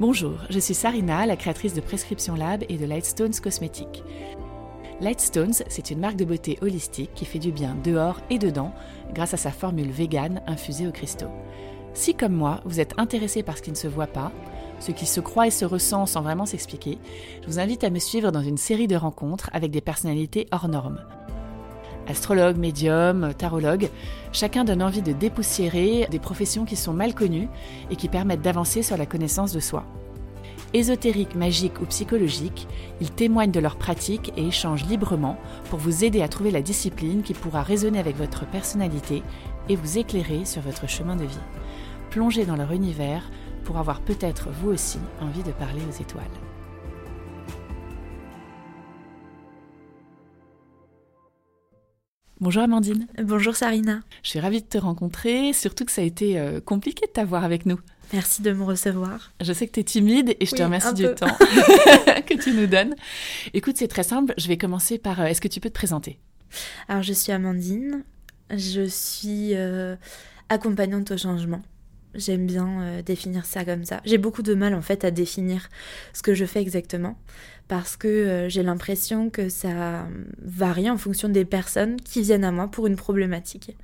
Bonjour, je suis Sarina, la créatrice de Prescription Lab et de Lightstones Cosmétiques. Lightstones, c'est une marque de beauté holistique qui fait du bien dehors et dedans grâce à sa formule vegan infusée aux cristaux. Si comme moi, vous êtes intéressé par ce qui ne se voit pas, ce qui se croit et se ressent sans vraiment s'expliquer, je vous invite à me suivre dans une série de rencontres avec des personnalités hors normes. Astrologues, médiums, tarologues, chacun donne envie de dépoussiérer des professions qui sont mal connues et qui permettent d'avancer sur la connaissance de soi. Ésotériques, magiques ou psychologiques, ils témoignent de leurs pratiques et échangent librement pour vous aider à trouver la discipline qui pourra résonner avec votre personnalité et vous éclairer sur votre chemin de vie. Plongez dans leur univers pour avoir peut-être vous aussi envie de parler aux étoiles. Bonjour Amandine. Bonjour Sarina. Je suis ravie de te rencontrer, surtout que ça a été euh, compliqué de t'avoir avec nous. Merci de me recevoir. Je sais que tu es timide et je te remercie du temps que tu nous donnes. Écoute, c'est très simple. Je vais commencer par. Euh, est-ce que tu peux te présenter? Alors, je suis Amandine. Je suis euh, accompagnante au changement. J'aime bien euh, définir ça comme ça. J'ai beaucoup de mal en fait à définir ce que je fais exactement parce que euh, j'ai l'impression que ça varie en fonction des personnes qui viennent à moi pour une problématique.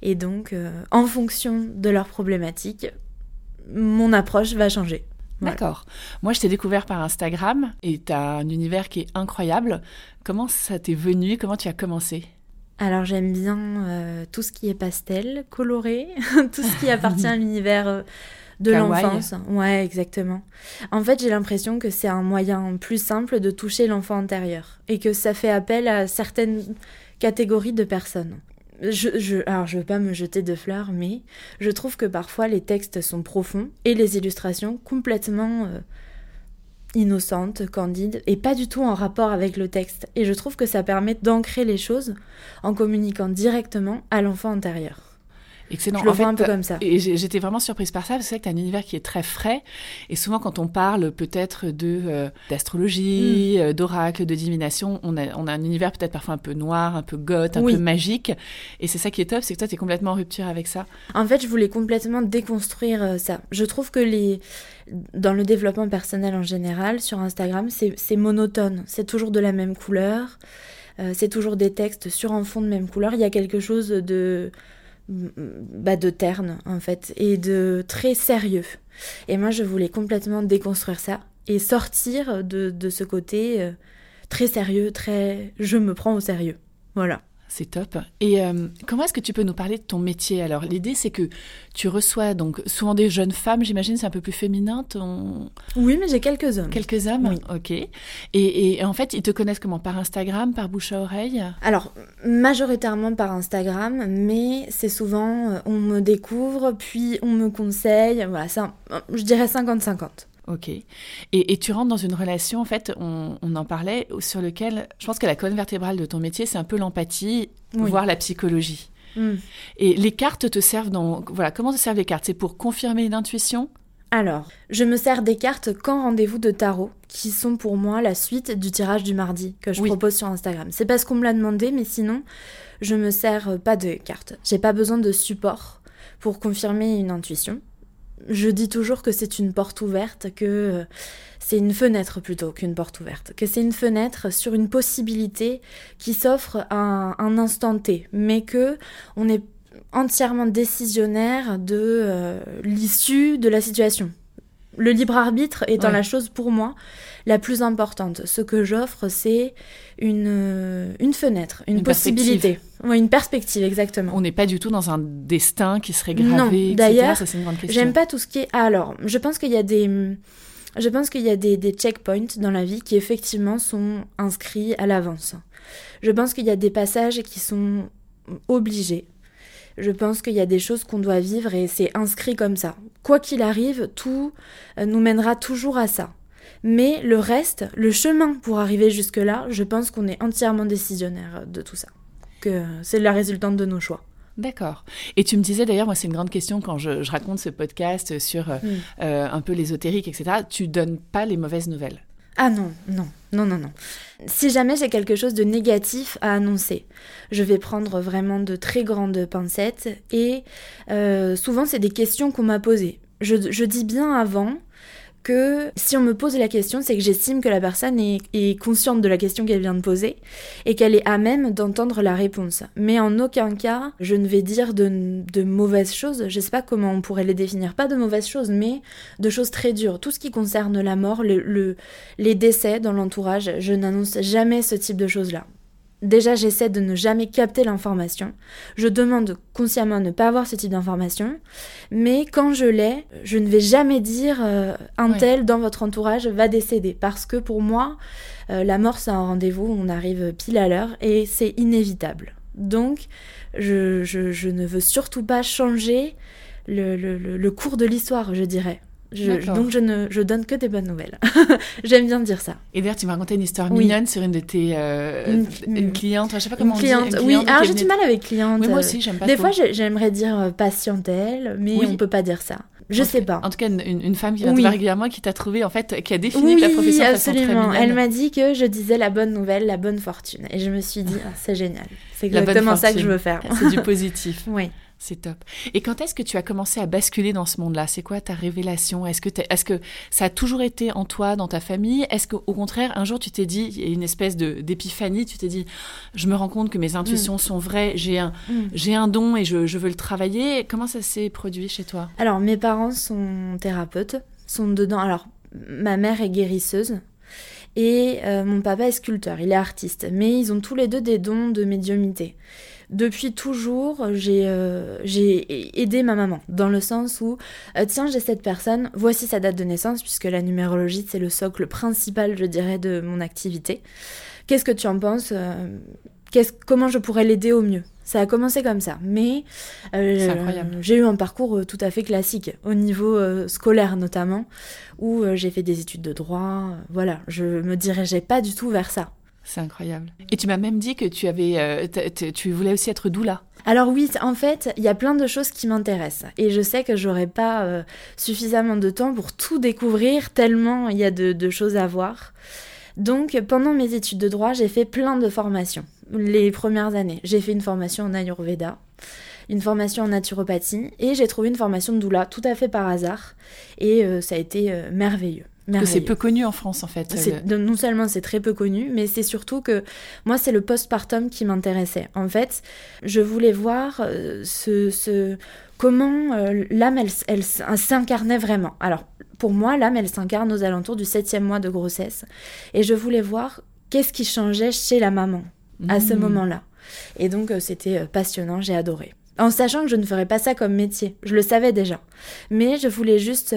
Et donc, euh, en fonction de leur problématique, mon approche va changer. D'accord. Moi, je t'ai découvert par Instagram et tu as un univers qui est incroyable. Comment ça t'est venu? Comment tu as commencé? Alors j'aime bien euh, tout ce qui est pastel, coloré, tout ce qui appartient à l'univers euh, de l'enfance. Ouais, exactement. En fait, j'ai l'impression que c'est un moyen plus simple de toucher l'enfant intérieur et que ça fait appel à certaines catégories de personnes. Je, je, alors, je veux pas me jeter de fleurs, mais je trouve que parfois les textes sont profonds et les illustrations complètement euh, innocente, candide, et pas du tout en rapport avec le texte. Et je trouve que ça permet d'ancrer les choses en communiquant directement à l'enfant intérieur. Excellent. Je le vois un peu comme ça. Et j'étais vraiment surprise par ça, parce que c'est vrai que tu as un univers qui est très frais. Et souvent, quand on parle peut-être de euh, d'astrologie, mm. euh, d'oracle, de divination, on a, on a un univers peut-être parfois un peu noir, un peu goth, un peu magique. Et c'est ça qui est top, c'est que toi, tu es complètement en rupture avec ça. En fait, je voulais complètement déconstruire euh, ça. Je trouve que les dans le développement personnel en général, sur Instagram, c'est monotone. C'est toujours de la même couleur. c'est toujours des textes sur un fond de même couleur. Il y a quelque chose de bah, de terne en fait et de très sérieux. Et moi je voulais complètement déconstruire ça et sortir de, de ce côté euh, très sérieux, très je me prends au sérieux. Voilà. C'est top. Et euh, comment est-ce que tu peux nous parler de ton métier? Alors, l'idée, c'est que tu reçois donc souvent des jeunes femmes, j'imagine, c'est un peu plus féminin. Ton... Oui, mais j'ai quelques hommes. Quelques hommes? Ok. Et, et, en fait, ils te connaissent comment? Par Instagram, par bouche à oreille? Alors, majoritairement par Instagram, mais c'est souvent, euh, on me découvre, puis on me conseille. Voilà, ça, je dirais 50-50. Ok. Et, tu rentres dans une relation, en fait, on, en parlait, sur lequel je pense que la colonne vertébrale de ton métier, c'est un peu l'empathie, voire la psychologie. Hmm. Et les cartes te servent dans. Voilà, comment te servent les cartes? C'est pour confirmer une intuition? Alors, je me sers des cartes quand rendez-vous de tarot, qui sont pour moi la suite du tirage du mardi que je propose sur Instagram. C'est parce qu'on me l'a demandé, mais sinon, je me sers pas de cartes. J'ai pas besoin de support pour confirmer une intuition je dis toujours que c'est une porte ouverte, que euh, c'est une fenêtre plutôt qu'une porte ouverte, que c'est une fenêtre sur une possibilité qui s'offre à un, instant T, mais que on est entièrement décisionnaire de euh, l'issue de la situation. Le libre arbitre étant la chose pour moi la plus importante. Ce que j'offre, c'est une, une fenêtre, une, possibilité. Une perspective, exactement. On n'est pas du tout dans un destin qui serait gravé. Non, d'ailleurs, j'aime pas tout ce qui est. alors, je pense qu'il y a des. Je pense qu'il y a des, des checkpoints dans la vie qui effectivement sont inscrits à l'avance. Je pense qu'il y a des passages qui sont obligés. Je pense qu'il y a des choses qu'on doit vivre et c'est inscrit comme ça. Quoi qu'il arrive, tout euh, nous mènera toujours à ça. Mais le reste, le chemin pour arriver jusque-là, je pense qu'on est entièrement décisionnaire de tout ça. Que c'est la résultante de nos choix. D'accord. Et tu me disais d'ailleurs, moi c'est une grande question quand je, raconte ce podcast sur euh, mm. euh, un peu l'ésotérique, etc. Tu donnes pas les mauvaises nouvelles. Ah non, non, non, non, non. Si jamais j'ai quelque chose de négatif à annoncer, je vais prendre vraiment de très grandes pincettes et euh, souvent c'est des questions qu'on m'a posées. Je, je dis bien avant que si on me pose la question, c'est que j'estime que la personne est, consciente de la question qu'elle vient de poser et qu'elle est à même d'entendre la réponse. Mais en aucun cas, je ne vais dire de, mauvaises choses. Je ne sais pas comment on pourrait les définir. Pas de mauvaises choses, mais de choses très dures. Tout ce qui concerne la mort, les décès dans l'entourage, je n'annonce jamais ce type de choses-là. Déjà, j'essaie de ne jamais capter l'information. Je demande consciemment à ne pas avoir ce type d'information. Mais quand je l'ai, je ne vais jamais dire euh, un tel dans votre entourage va décéder. Parce que pour moi, euh, la mort, c'est un rendez-vous, on arrive pile à l'heure et c'est inévitable. Donc, je, ne veux surtout pas changer le cours de l'histoire, je dirais donc je ne je donne que des bonnes nouvelles. J'aime bien dire ça. Et d'ailleurs, tu m'as raconté une histoire mignonne sur une de tes euh, une, cliente, je sais pas comment une cliente. oui, alors j'ai du mal avec cliente. Oui, moi aussi, j'aime pas Des fois, j'aimerais dire euh, patientèle, mais on peut pas dire ça. Je sais pas. En tout cas, une, femme qui vient voir régulièrement, qui t'a trouvé, en fait, qui a défini ta profession absolument. Elle m'a dit que je disais la bonne nouvelle, la bonne fortune. Et je me suis dit, ah, c'est génial. C'est exactement ça que je veux faire. C'est du positif. oui. C'est top. Et quand est-ce que tu as commencé à basculer dans ce monde-là? C'est quoi ta révélation? Est-ce que, est, que ça a toujours été en toi, dans ta famille? Est-ce qu'au contraire, un jour, tu t'es dit, il y a une espèce d'épiphanie, tu t'es dit, je me rends compte que mes intuitions mm. sont vraies, j'ai un, mm. un don et je, je veux le travailler. Comment ça s'est produit chez toi? Alors, mes parents sont thérapeutes, sont dedans. Alors, ma mère est guérisseuse, et euh, mon papa est sculpteur, il est artiste, mais ils ont tous les deux des dons de médiumité depuis toujours, euh, j'ai aidé ma maman, dans le sens où, euh, tiens, j'ai cette personne, voici sa date de naissance, puisque la numérologie, c'est le socle principal, je dirais, de mon activité. Qu'est-ce que tu en penses euh, Comment je pourrais l'aider au mieux? Ça a commencé comme ça, mais j'ai eu un parcours tout à fait classique, au niveau scolaire notamment, où j'ai fait des études de droit. voilà, je me dirigeais pas du tout vers ça. C'est incroyable. Et tu m'as même dit que tu avais, euh, tu voulais aussi être doula. Alors oui, en fait, il y a plein de choses qui m'intéressent et je sais que j'aurai pas euh, suffisamment de temps pour tout découvrir tellement il y a de, choses à voir. Donc pendant mes études de droit, j'ai fait plein de formations. Les premières années, j'ai fait une formation en Ayurveda, une formation en naturopathie et j'ai trouvé une formation de doula tout à fait par hasard et euh, ça a été merveilleux c'est peu connu en France en fait. Non seulement c'est très peu connu, mais c'est surtout que moi c'est le postpartum qui m'intéressait. En fait, je voulais voir euh, ce, comment euh, l'âme elle, s'incarnait vraiment. Alors pour moi l'âme elle s'incarne aux alentours du septième mois de grossesse et je voulais voir qu'est-ce qui changeait chez la maman à ce mmh. moment-là. Et donc euh, c'était passionnant, j'ai adoré en sachant que je ne ferais pas ça comme métier. Je le savais déjà. Mais je voulais juste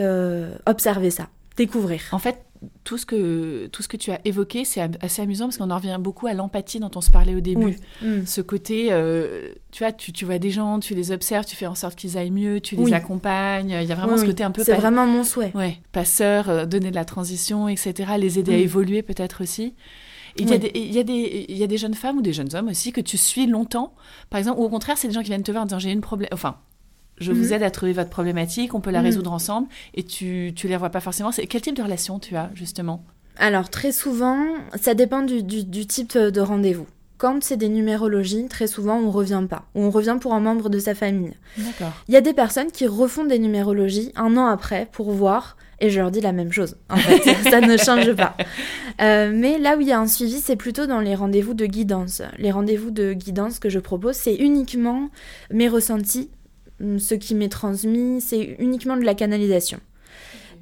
observer ça découvrir. En fait, tout ce que, tout ce que tu as évoqué, c'est assez amusant parce qu'on en revient beaucoup à l'empathie dont on se parlait au début. Mm. Ce côté, euh, tu vois, tu, tu, vois des gens, tu les observes, tu fais en sorte qu'ils aillent mieux, tu les accompagnes. Il y a vraiment ce côté un peu... C'est vraiment mon souhait. Ouais, passeur, euh, donner de la transition, etc. Les aider à mm. évoluer peut-être aussi. Il y, a des, il, y a des, il y a des jeunes femmes ou des jeunes hommes aussi que tu suis longtemps, par exemple, ou au contraire, c'est des gens qui viennent te voir en disant j'ai une problème, enfin, je vous mhm. aide à trouver votre problématique, on peut la mhm. résoudre ensemble, et tu ne les revois pas forcément. C'est quel type de relation tu as justement? Alors très souvent, ça dépend du, type de rendez-vous. Quand c'est des numérologies, très souvent on revient pas, ou on revient pour un membre de sa famille. D'accord. Il y a des personnes qui refont des numérologies un an après pour voir, et je leur dis la même chose. En fait, ça ne change pas. Euh, mais là où il y a un suivi, c'est plutôt dans les rendez-vous de guidance. Les rendez-vous de guidance que je propose, c'est uniquement mes ressentis ce qui m'est transmis, c'est uniquement de la canalisation.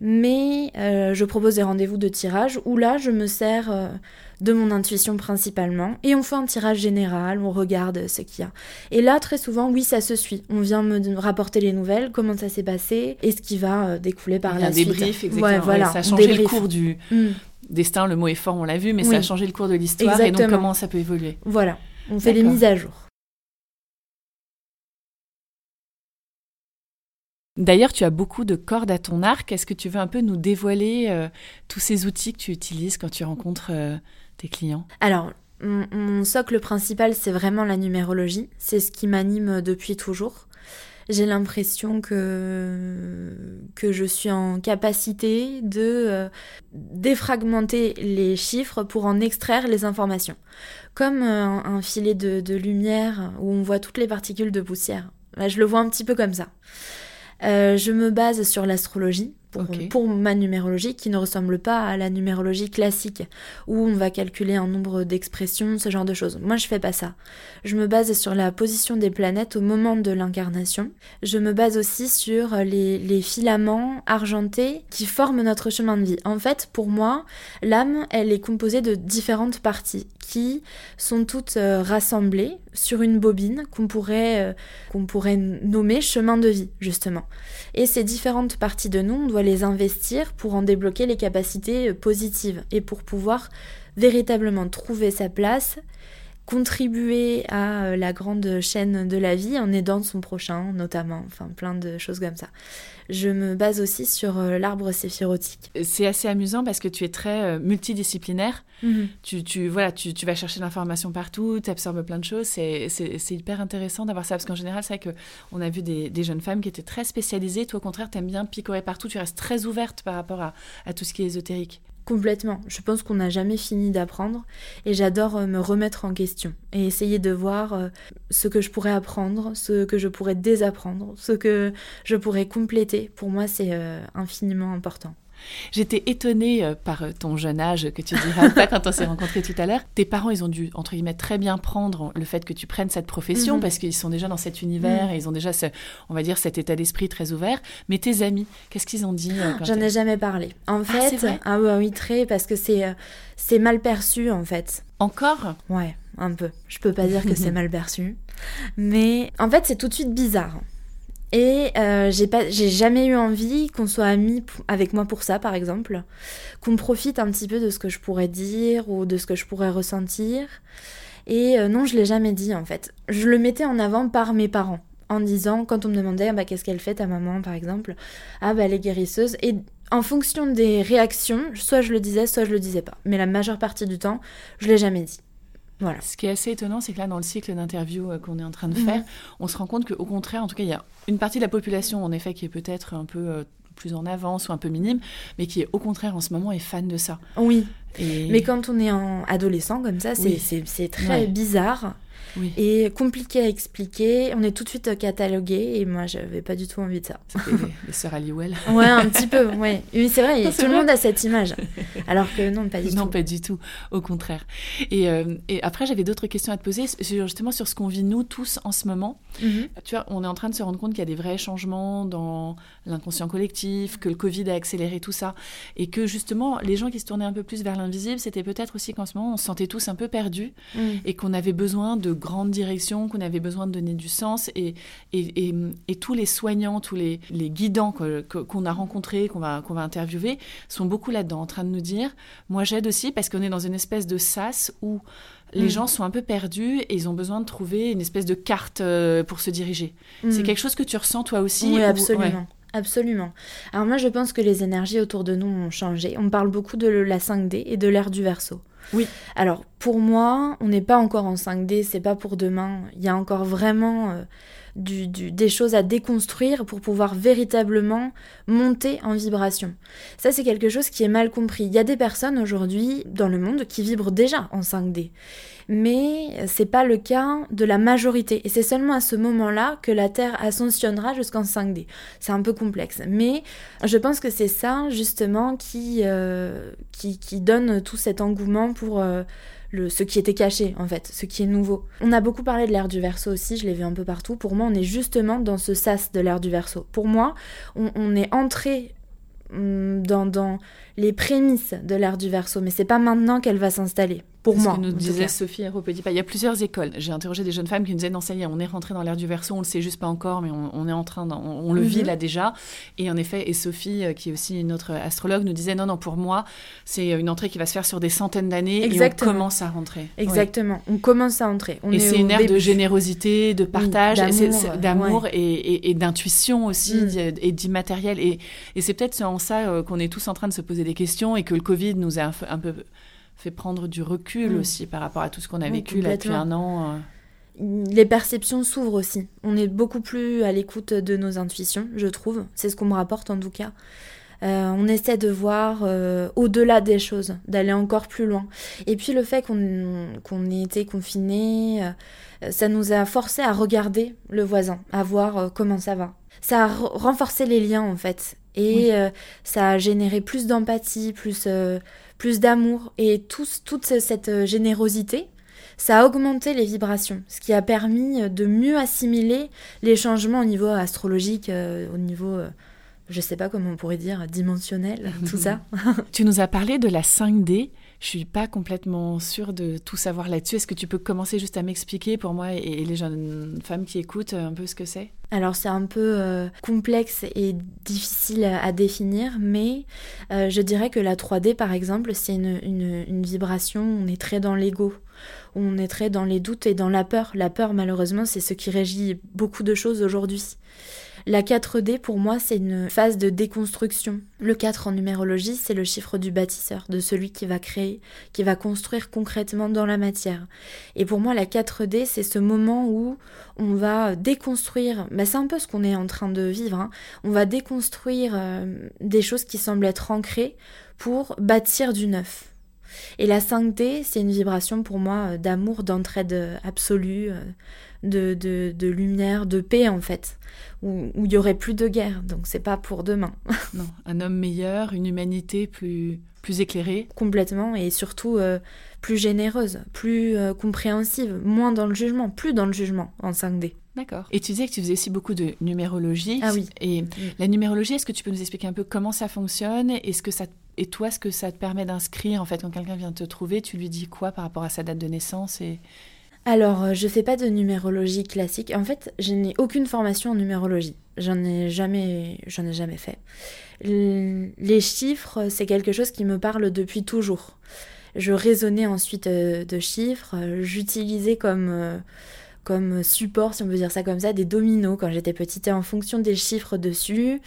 Mais euh, je propose des rendez-vous de tirage où là, je me sers euh, de mon intuition principalement et on fait un tirage général, on regarde ce qu'il y a. Et là, très souvent, oui, ça se suit. On vient me rapporter les nouvelles, comment ça s'est passé et ce qui va euh, découler par la suite. Un débrief, exactement. voilà, ça a changé le cours du hum. destin, le mot est fort, on l'a vu, mais ça a changé le cours de l'histoire et donc comment ça peut évoluer. Voilà, on fait les mises à jour. D'ailleurs, tu as beaucoup de cordes à ton arc. Est-ce que tu veux un peu nous dévoiler euh, tous ces outils que tu utilises quand tu rencontres euh, tes clients? Alors, mon, socle principal, c'est vraiment la numérologie. C'est ce qui m'anime depuis toujours. J'ai l'impression que, je suis en capacité de euh, défragmenter les chiffres pour en extraire les informations. Comme un, filet de, lumière où on voit toutes les particules de poussière. je le vois un petit peu comme ça. Euh, je me base sur l'astrologie pour, pour, ma numérologie qui ne ressemble pas à la numérologie classique où on va calculer un nombre d'expressions, ce genre de choses. Moi, je fais pas ça. Je me base sur la position des planètes au moment de l'incarnation. Je me base aussi sur les, les, filaments argentés qui forment notre chemin de vie. En fait, pour moi, l'âme, elle est composée de différentes parties qui sont toutes euh, rassemblées sur une bobine qu'on pourrait, euh, qu'on pourrait nommer chemin de vie, justement. Et ces différentes parties de nous, on doit les investir pour en débloquer les capacités euh, positives et pour pouvoir véritablement trouver sa place contribuer à euh, la grande chaîne de la vie en aidant son prochain notamment, enfin plein de choses comme ça. Je me base aussi sur euh, l'arbre séphirotique. C'est assez amusant parce que tu es très euh, multidisciplinaire. Mhm. tu, tu, voilà, tu, tu vas chercher l'information partout, tu absorbes plein de choses. C'est hyper intéressant d'avoir ça parce qu'en général, c'est vrai qu'on a vu des, des, jeunes femmes qui étaient très spécialisées. Toi, au contraire, tu aimes bien picorer partout. Tu restes très ouverte par rapport à, à tout ce qui est ésotérique. Complètement. Je pense qu'on n'a jamais fini d'apprendre et j'adore euh, me remettre en question et essayer de voir euh, ce que je pourrais apprendre, ce que je pourrais désapprendre, ce que je pourrais compléter. Pour moi, c'est euh, infiniment important. J'étais étonnée euh, par euh, ton jeune âge que tu diras pas quand on s'est rencontrés tout à l'heure. Tes parents, ils ont dû, entre guillemets, très bien prendre le fait que tu prennes cette profession mhm. parce qu'ils sont déjà dans cet univers mhm. et ils ont déjà, ce, on va dire, cet état d'esprit très ouvert. Mais tes amis, qu'est-ce qu'ils ont dit euh, J'en ai jamais parlé. En ah, fait, ah oui, très, parce que c'est c'est mal perçu en fait. Encore? Ouais, un peu. Je peux pas dire que c'est mal perçu, mais en fait, c'est tout de suite bizarre. Et euh, j'ai pas, j'ai jamais eu envie qu'on soit amis avec moi pour ça, par exemple, qu'on profite un petit peu de ce que je pourrais dire ou de ce que je pourrais ressentir. Et euh, non, je l'ai jamais dit en fait. Je le mettais en avant par mes parents, en disant quand on me demandait bah, qu'est-ce qu'elle fait ta maman, par exemple, ah bah elle est guérisseuse. Et en fonction des réactions, soit je le disais, soit je le disais pas. Mais la majeure partie du temps, je l'ai jamais dit. Ce qui est assez étonnant, c'est que là, dans le cycle d'interview euh, qu'on est en train de faire, mhm. on se rend compte qu'au contraire, en tout cas, il y a une partie de la population, en effet, qui est peut-être un peu euh, plus en avance ou un peu minime, mais qui, au contraire, en ce moment, est fan de ça. Oui. Mais quand on est en adolescent comme ça, c'est très bizarre et compliqué à expliquer. On est tout de suite catalogué et moi, j'avais pas du tout envie de ça. C'était les, sœurs Halliwell. ouais, un petit peu, ouais. Mais c'est vrai, tout le monde a cette image. Alors que non, pas du tout. Non, pas du tout, au contraire. Et, euh, et après, j'avais d'autres questions à te poser, justement sur ce qu'on vit nous tous en ce moment. Mhm. Tu vois, on est en train de se rendre compte qu'il y a des vrais changements dans l'inconscient collectif, que le Covid a accéléré tout ça, et que justement, les gens qui se tournaient un peu plus vers l'invisible, c'était peut-être aussi qu'en ce moment, on se sentait tous un peu perdus mhm. et qu'on avait besoin de grande direction, qu'on avait besoin de donner du sens. Et, et, et, tous les soignants, tous les, les guidants qu'on a rencontrés, qu'on va, qu'on va interviewer, sont beaucoup là-dedans, en train de nous dire, moi j'aide aussi parce qu'on est dans une espèce de sas où les mm. gens sont un peu perdus et ils ont besoin de trouver une espèce de carte euh, pour se diriger. C'est mm. quelque chose que tu ressens toi aussi Oui, absolument. Absolument. Alors moi je pense que les énergies autour de nous ont changé. On parle beaucoup de la 5D et de l'ère du verso. Oui. Alors pour moi, on n'est pas encore en 5D, c'est pas pour demain. Il y a encore vraiment du, des choses à déconstruire pour pouvoir véritablement monter en vibration. Ça, c'est quelque chose qui est mal compris. Il y a des personnes aujourd'hui dans le monde qui vibrent déjà en 5D mais c'est pas le cas de la majorité. Et c'est seulement à ce moment-là que la Terre ascensionnera jusqu'en 5D. C'est un peu complexe, mais je pense que c'est ça justement qui, euh, qui, qui, donne tout cet engouement pour euh, ce qui était caché en fait, ce qui est nouveau. On a beaucoup parlé de l'ère du verso aussi, je l'ai vu un peu partout. Pour moi, on est justement dans ce sas de l'ère du verso. Pour moi, on, on est entré hum, dans, dans les prémices de l'ère du verso, mais c'est pas maintenant qu'elle va s'installer pour moi. Ce que nous disait Sophie pas. Il y a plusieurs écoles. J'ai interrogé des jeunes femmes qui nous disaient non, ça y est, on est rentré dans l'ère du verso, on le sait juste pas encore, mais on, est en train, on, le vit mhm. là déjà. Et en effet, et Sophie, euh, qui est aussi une autre astrologue, nous disait non, non, pour moi, c'est une entrée qui va se faire sur des centaines d'années et on commence à rentrer. Exactement, on commence à rentrer. et c'est une ère de générosité, de partage, d'amour et, d'intuition aussi, mm. et d'immatériel. Et, c'est peut-être en ça euh, qu'on est tous en train de se poser des questions et que le Covid nous a un peu fait prendre du recul mm. aussi par rapport à tout ce qu'on a vécu là depuis un an. Euh. Les perceptions s'ouvrent aussi. On est beaucoup plus à l'écoute de nos intuitions, je trouve. C'est ce qu'on me rapporte en tout cas. Euh, on essaie de voir euh, au-delà des choses, d'aller encore plus loin. Et puis le fait qu'on ait été confiné, ça nous a forcé à regarder le voisin, à voir comment ça va. Ça a renforcé les liens en fait. Et ça a généré plus d'empathie, plus, plus d'amour. Et toute cette générosité, ça a augmenté les vibrations, ce qui a permis de mieux assimiler les changements au niveau astrologique, au niveau je sais pas comment on pourrait dire, dimensionnel, tout ça. tu nous as parlé de la 5D. Je suis pas complètement sûre de tout savoir là-dessus. Est-ce que tu peux commencer juste à m'expliquer pour moi et les jeunes femmes qui écoutent un peu ce que c'est? Alors c'est un peu euh, complexe et difficile à, définir, mais euh, je dirais que la 3D par exemple, c'est une, une, vibration, on est très dans l'ego, on est très dans les doutes et dans la peur. La peur malheureusement c'est ce qui régit beaucoup de choses aujourd'hui. La 4D, pour moi, c'est une phase de déconstruction. Le 4 en numérologie, c'est le chiffre du bâtisseur, de celui qui va créer, qui va construire concrètement dans la matière. Et pour moi, la 4D, c'est ce moment où on va déconstruire, bah, c'est un peu ce qu'on est en train de vivre, hein. on va déconstruire euh, des choses qui semblent être ancrées pour bâtir du neuf. Et la 5D, c'est une vibration pour moi euh, d'amour, d'entraide euh, absolue, de, de, de, lumière, de paix en fait, où il y aurait plus de guerre. Donc c'est pas pour demain. non, un homme meilleur, une humanité plus plus éclairée. Complètement et surtout euh, plus généreuse, plus euh, compréhensive, moins dans le jugement, plus dans le jugement en 5D. D'accord. Et tu disais que tu faisais aussi beaucoup de numérologie. Ah oui. Et la numérologie, est-ce que tu peux nous expliquer un peu comment ça fonctionne? Est-ce que ça et toi, ce que ça te permet d'inscrire en fait quand quelqu'un vient te trouver, tu lui dis quoi par rapport à sa date de naissance et alors, euh, je fais pas de numérologie classique. En fait, je n'ai aucune formation en numérologie. J'en ai jamais, j'en ai jamais fait. Les chiffres, c'est quelque chose qui me parle depuis toujours. Je raisonnais ensuite euh, de chiffres. J'utilisais comme euh, comme support, si on veut dire ça comme ça, des dominos quand j'étais petite. Et en fonction des chiffres dessus,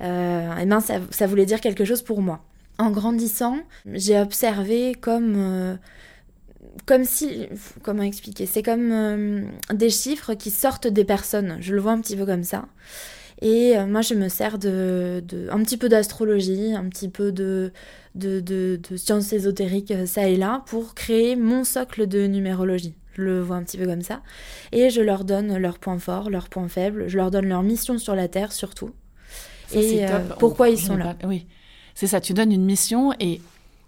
eh ben ça, ça, voulait dire quelque chose pour moi. En grandissant, j'ai observé comme comme si, comment expliquer, c'est comme euh, des chiffres qui sortent des personnes. Je le vois un petit peu comme ça. Et euh, moi, je me sers de, un petit peu d'astrologie, un petit peu de, de, de, sciences ésotériques, euh, ça et là, pour créer mon socle de numérologie. Je le vois un petit peu comme ça. Et je leur donne leurs points forts, leurs points faibles. Je leur donne leur mission sur la Terre, surtout. et pourquoi ils sont là. Oui, c'est ça. Tu donnes une mission et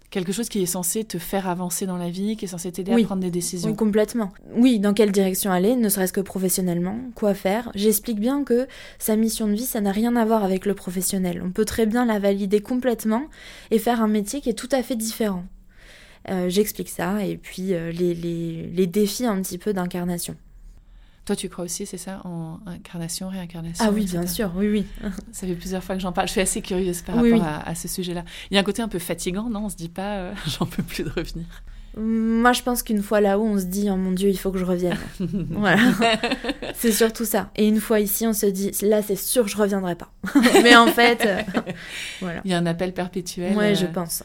quelque chose qui est censé te faire avancer dans la vie, qui est censé t'aider à prendre des décisions. Oui, complètement. Oui, dans quelle direction aller, ne serait-ce que professionnellement, quoi faire. J'explique bien que sa mission de vie, ça n'a rien à voir avec le professionnel. On peut très bien la valider complètement et faire un métier qui est tout à fait différent. Euh, j'explique ça et puis euh, les, les, les défis un petit peu d'incarnation. Toi, tu crois aussi, c'est ça, en incarnation, réincarnation Ah oui, bien sûr, oui, oui. Ça fait plusieurs fois que j'en parle. Je suis assez curieuse par rapport À, ce sujet-là. Il y a un côté un peu fatigant, non? On se dit pas, euh, j'en peux plus de revenir. Moi, je pense qu'une fois là-haut, on se dit, oh mon Dieu, il faut que je revienne. voilà. c'est surtout ça. Et une fois ici, on se dit, là, c'est sûr, je reviendrai pas. Mais en fait, euh, voilà. Il y a un appel perpétuel. Ouais, je euh, pense.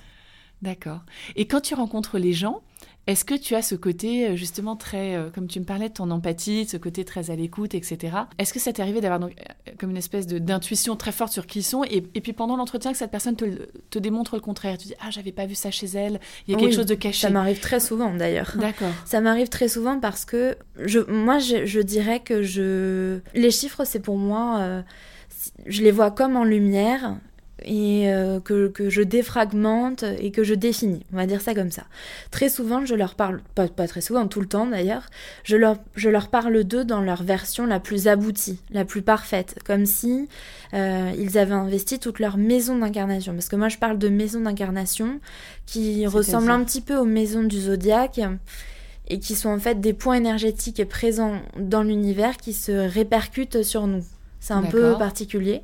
D'accord. Et quand tu rencontres les gens, est-ce que tu as ce côté euh, justement très, euh, comme tu me parlais de ton empathie, ce côté très à l'écoute, etc. Est-ce que ça t'est arrivé d'avoir donc euh, comme une espèce d'intuition très forte sur qui ils sont et, puis pendant l'entretien que cette personne te, démontre le contraire, tu dis ah j'avais pas vu ça chez elle, il y a quelque chose de caché. Ça m'arrive très souvent d'ailleurs. D'accord. Ça m'arrive très souvent parce que je, moi je, dirais que je, les chiffres c'est pour moi, je les vois comme en lumière et euh, que, que, je défragmente et que je définis. On va dire ça comme ça. Très souvent, je leur parle, pas, pas très souvent, tout le temps d'ailleurs, je leur, je leur parle d'eux dans leur version la plus aboutie, la plus parfaite, comme si euh, ils avaient investi toute leur maison d'incarnation. Parce que moi, je parle de maison d'incarnation qui ressemble un petit peu aux maisons du zodiaque et qui sont en fait des points énergétiques présents dans l'univers qui se répercutent sur nous. C'est un peu particulier.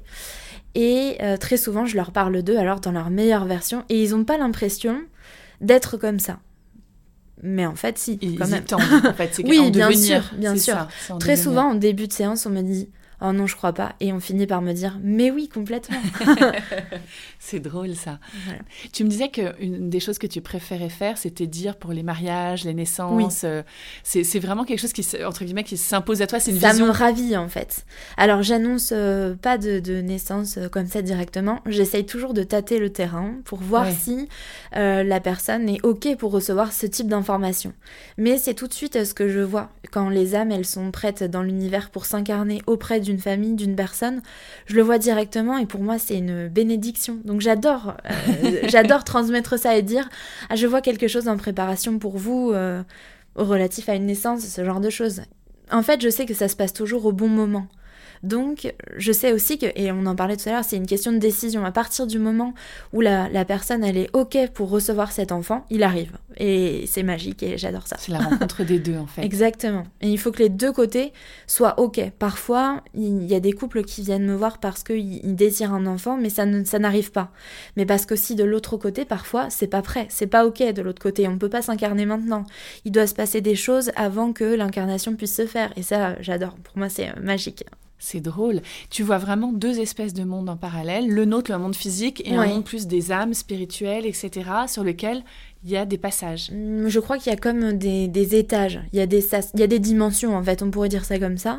Et euh, très souvent, je leur parle d'eux alors dans leur meilleure version et ils n'ont pas l'impression d'être comme ça. Mais en fait, si, ils quand même. en fait, oui, bien sûr, bien sûr. très souvent, en début de séance, on me dit Oh non, je crois pas. Et on finit par me dire, mais oui, complètement. c'est drôle ça. Tu me disais qu'une des choses que tu préférais faire, c'était dire pour les mariages, les naissances. Euh, c'est vraiment quelque chose qui, entre guillemets, qui s'impose à toi. C'est ça vision. me ravit en fait. Alors, j'annonce euh, pas de, naissance euh, comme ça directement. J'essaye toujours de tâter le terrain pour voir si la personne est OK pour recevoir ce type d'informations. Mais c'est tout de suite ce que je vois quand les âmes, elles sont prêtes dans l'univers pour s'incarner auprès du d'une famille, d'une personne, je le vois directement et pour moi c'est une bénédiction. Donc j'adore, euh, j'adore transmettre ça et dire ah je vois quelque chose en préparation pour vous euh, relatif à une naissance, ce genre de choses. En fait, je sais que ça se passe toujours au bon moment. Donc, je sais aussi que, et on en parlait tout à l'heure, c'est une question de décision. À partir du moment où la, personne, elle est OK pour recevoir cet enfant, il arrive. Et c'est magique et j'adore ça. C'est la rencontre des deux, en fait. Exactement. Et il faut que les deux côtés soient OK. Parfois, il y a des couples qui viennent me voir parce qu'ils désirent un enfant, mais ça, ça n'arrive pas. Mais parce que si de l'autre côté, parfois, c'est pas prêt. C'est pas OK de l'autre côté. On peut pas s'incarner maintenant. Il doit se passer des choses avant que l'incarnation puisse se faire. Et ça, j'adore. Pour moi, c'est magique. C'est drôle. Tu vois vraiment deux espèces de mondes en parallèle, le nôtre, le monde physique, et un monde plus des âmes spirituelles, etc., sur lequel il y a des passages. Hum, je crois qu'il y a comme des, des étages, il y, a des, il y a des dimensions, en fait, on pourrait dire ça comme ça.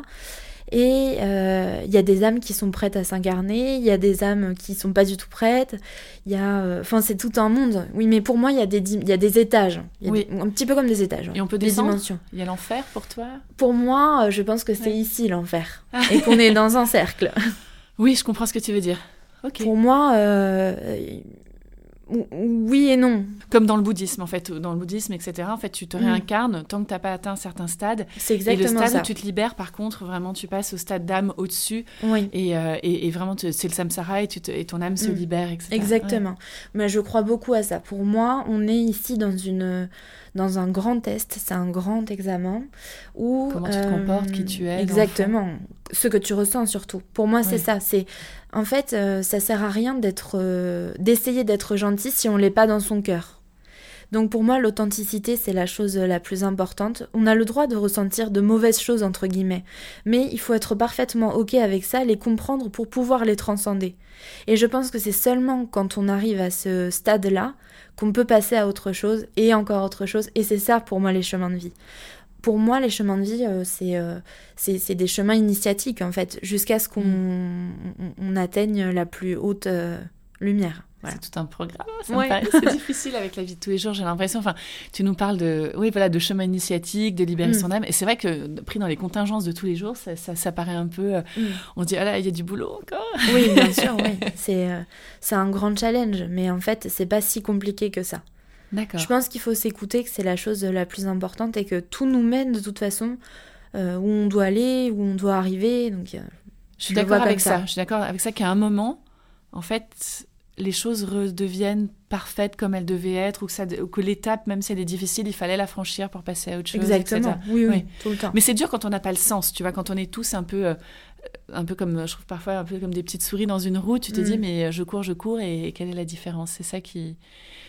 Et euh, il y a des âmes qui sont prêtes à s'incarner, il y a des âmes qui sont pas du tout prêtes. Il y a, euh, enfin, c'est tout un monde. Oui, mais pour moi, il y a des, il y a des étages. oui. un petit peu comme des étages. Et on peut des dimensions. Il y a l'enfer pour toi? Pour moi, euh, je pense que c'est ici l'enfer et qu'on est dans un cercle. Oui, je comprends ce que tu veux dire. Pour moi, oui et non. Comme dans le bouddhisme, en fait. Dans le bouddhisme, etc. En fait, tu te mm. réincarnes tant que tu n'as pas atteint un certain stade. C'est exactement ça. Et le stade où tu te libères, par contre, vraiment, tu passes au stade d'âme au-dessus. Oui. Et, euh, et, vraiment, c'est le samsara et, tu et, ton âme se mm. libère, etc. Exactement. Mais je crois beaucoup à ça. Pour moi, on est ici dans une dans un grand test, c'est un grand examen où comment tu te comportes, qui tu es, exactement, ce que tu ressens surtout. Pour moi, c'est ça. C'est en fait, euh, ça sert à rien euh, d'essayer d'être gentil si on l'est pas dans son cœur. Donc pour moi, l'authenticité, c'est la chose la plus importante. On a le droit de ressentir de mauvaises choses, entre guillemets, mais il faut être parfaitement OK avec ça, les comprendre pour pouvoir les transcender. Et je pense que c'est seulement quand on arrive à ce stade-là qu'on peut passer à autre chose et encore autre chose. Et c'est ça pour moi les chemins de vie. Pour moi, les chemins de vie, euh, euh, c'est c'est des chemins initiatiques en fait, jusqu'à ce qu'on mm. on, atteigne la plus haute euh, lumière. C'est tout un programme. C'est difficile avec la vie de tous les jours, j'ai l'impression. Enfin, tu nous parles de, oui, voilà, de chemin initiatique, de libérer mm. son âme. Et c'est vrai que, pris dans les contingences de tous les jours, ça, ça, paraît un peu. Mm. On dit, ah là, il y a du boulot encore. Oui, bien sûr, oui. C'est c'est un grand challenge. Mais en fait, c'est pas si compliqué que ça. Je pense qu'il faut s'écouter, que c'est la chose la plus importante et que tout nous mène de toute façon euh, où on doit aller, où on doit arriver. Donc, je suis d'accord avec ça. Je suis d'accord avec ça qu'à un moment, en fait, les choses redeviennent parfaites comme elles devaient être, ou que, que l'étape, même si elle est difficile, il fallait la franchir pour passer à autre chose. Exactement, oui, oui, tout le temps. Mais c'est dur quand on n'a pas le sens, tu vois, quand on est tous un peu, euh, un peu comme, je trouve parfois un peu comme des petites souris dans une roue, tu te dis, mm. mais je cours, je cours, et, quelle est la différence? C'est ça qui...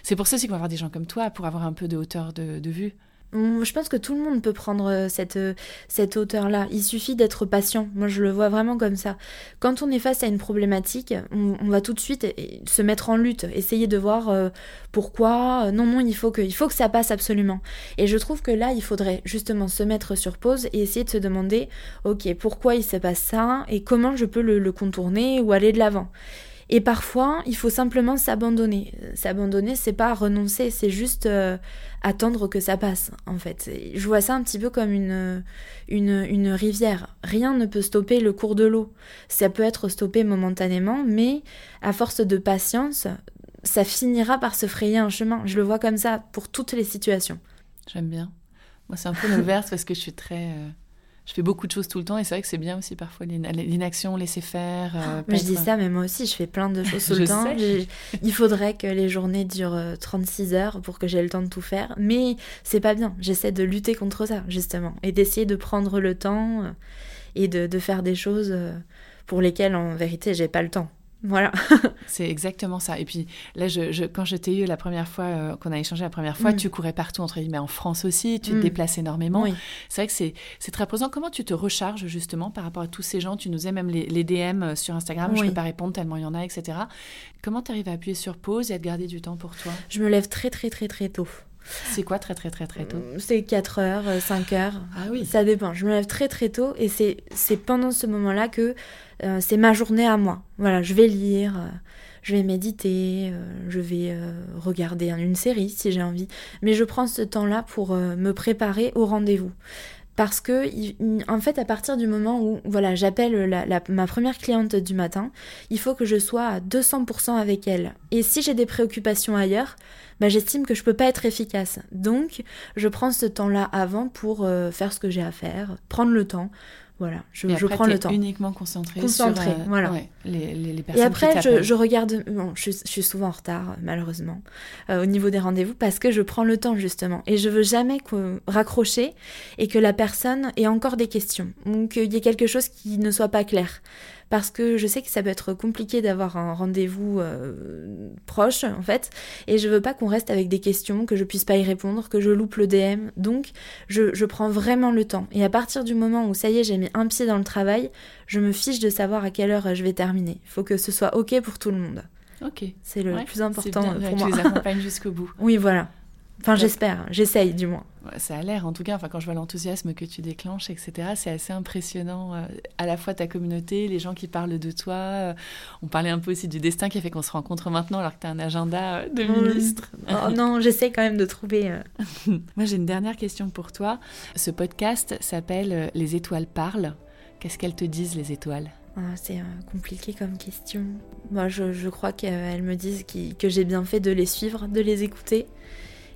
C'est pour ça aussi qu'on va avoir des gens comme toi, pour avoir un peu de hauteur de, de vue. Je pense que tout le monde peut prendre euh, cette, euh, cette hauteur-là. Il suffit d'être patient. Moi, je le vois vraiment comme ça. Quand on est face à une problématique, on, va tout de suite se mettre en lutte, essayer de voir euh, pourquoi. Non, non, il faut, que, il faut que ça passe absolument. Et je trouve que là, il faudrait justement se mettre sur pause et essayer de se demander, ok, pourquoi il se passe ça et comment je peux le contourner ou aller de l'avant. Et parfois, il faut simplement s'abandonner. S'abandonner, c'est pas renoncer, c'est juste euh, attendre que ça passe, en fait. Je vois ça un petit peu comme une, une, rivière. Rien ne peut stopper le cours de l'eau. Ça peut être stoppé momentanément, mais à force de patience, ça finira par se frayer un chemin. Je le vois comme ça pour toutes les situations. J'aime bien. Moi, c'est un peu l'inverse parce que je suis très. Euh, je fais beaucoup de choses tout le temps et c'est vrai que c'est bien aussi parfois l'inaction, laisser faire. Euh, je dis ça, mais moi aussi je fais plein de choses tout le temps. Il faudrait que les journées durent 36 euh, heures pour que j'ai le temps de tout faire, mais c'est pas bien. J'essaie de lutter contre ça justement et d'essayer de prendre le temps euh, et de, de, faire des choses pour lesquelles en vérité j'ai pas le temps. Voilà. c'est exactement ça. Et puis là, je, quand je t'ai eu la première fois, euh, qu'on a échangé la première fois, mm. tu courais partout, entre guillemets, en France aussi, tu te mm. déplaces énormément. C'est vrai que c'est très présent. Comment tu te recharges justement par rapport à tous ces gens? Tu nous as même les, DM euh, sur Instagram, je ne peux pas répondre tellement il y en a, etc. Comment tu arrives à appuyer sur pause et à te garder du temps pour toi? Je me lève très, très, très, très tôt. C'est quoi très très très très tôt mm, C'est 4 heures, 5 heures. Ah oui. Ça dépend. Je me lève très très tôt et c'est pendant ce moment-là que euh, c'est ma journée à moi. Voilà, je vais lire, euh, je vais méditer, euh, je vais regarder une série si j'ai envie. Mais je prends ce temps-là pour me préparer au rendez-vous. Parce que en fait à partir du moment où voilà j'appelle ma première cliente du matin il faut que je sois à 200% avec elle. Et si j'ai des préoccupations ailleurs bah, j'estime que je peux pas être efficace. Donc je prends ce temps là avant pour euh, faire ce que j'ai à faire prendre le temps voilà, je, je prends le temps. uniquement concentré, concentré sur euh, voilà. les, les, personnes Et après, je, je, regarde. Bon, je, je, suis souvent en retard, malheureusement, euh, au niveau des rendez-vous, parce que je prends le temps, justement. Et je veux jamais raccrocher et que la personne ait encore des questions. Ou qu'il y ait quelque chose qui ne soit pas clair parce que je sais que ça peut être compliqué d'avoir un rendez-vous euh, proche en fait. Et je veux pas qu'on reste avec des questions que je puisse pas y répondre que je loupe le DM donc je, je prends vraiment le temps. Et à partir du moment où ça y est j'ai mis un pied dans le travail je me fiche de savoir à quelle heure je vais terminer. Il faut que ce soit ok pour tout le monde. Ok. C'est le plus important pour tu moi. tu les accompagnes jusqu'au bout. Oui voilà Enfin, j'espère, j'essaye du moins. Ça a l'air, en tout cas, enfin, quand je vois l'enthousiasme que tu déclenches, etc., c'est assez impressionnant. Euh, à la fois ta communauté, les gens qui parlent de toi. Euh, on parlait un peu aussi du destin qui a fait qu'on se rencontre maintenant alors que tu as un agenda euh, de ministre. oh, non, j'essaie quand même de trouver. Moi, j'ai une dernière question pour toi. Ce podcast s'appelle Les étoiles parlent. Qu'est-ce qu'elles te disent, les étoiles? Ah, c'est compliqué comme question. Moi, je, je crois qu'elles me disent que j'ai bien fait de les suivre, de les écouter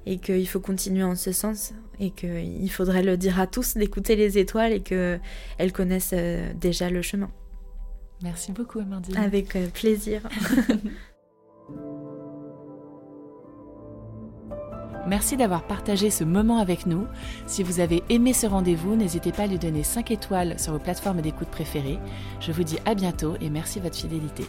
et qu'il faut continuer en ce sens et qu'il faudrait le dire à tous d'écouter les étoiles et qu'elles connaissent euh, déjà le chemin. Merci beaucoup Amandine. Avec euh, plaisir. Merci d'avoir partagé ce moment avec nous. Si vous avez aimé ce rendez-vous, n'hésitez pas à lui donner 5 étoiles sur vos plateformes d'écoute préférées. Je vous dis à bientôt et merci de votre fidélité.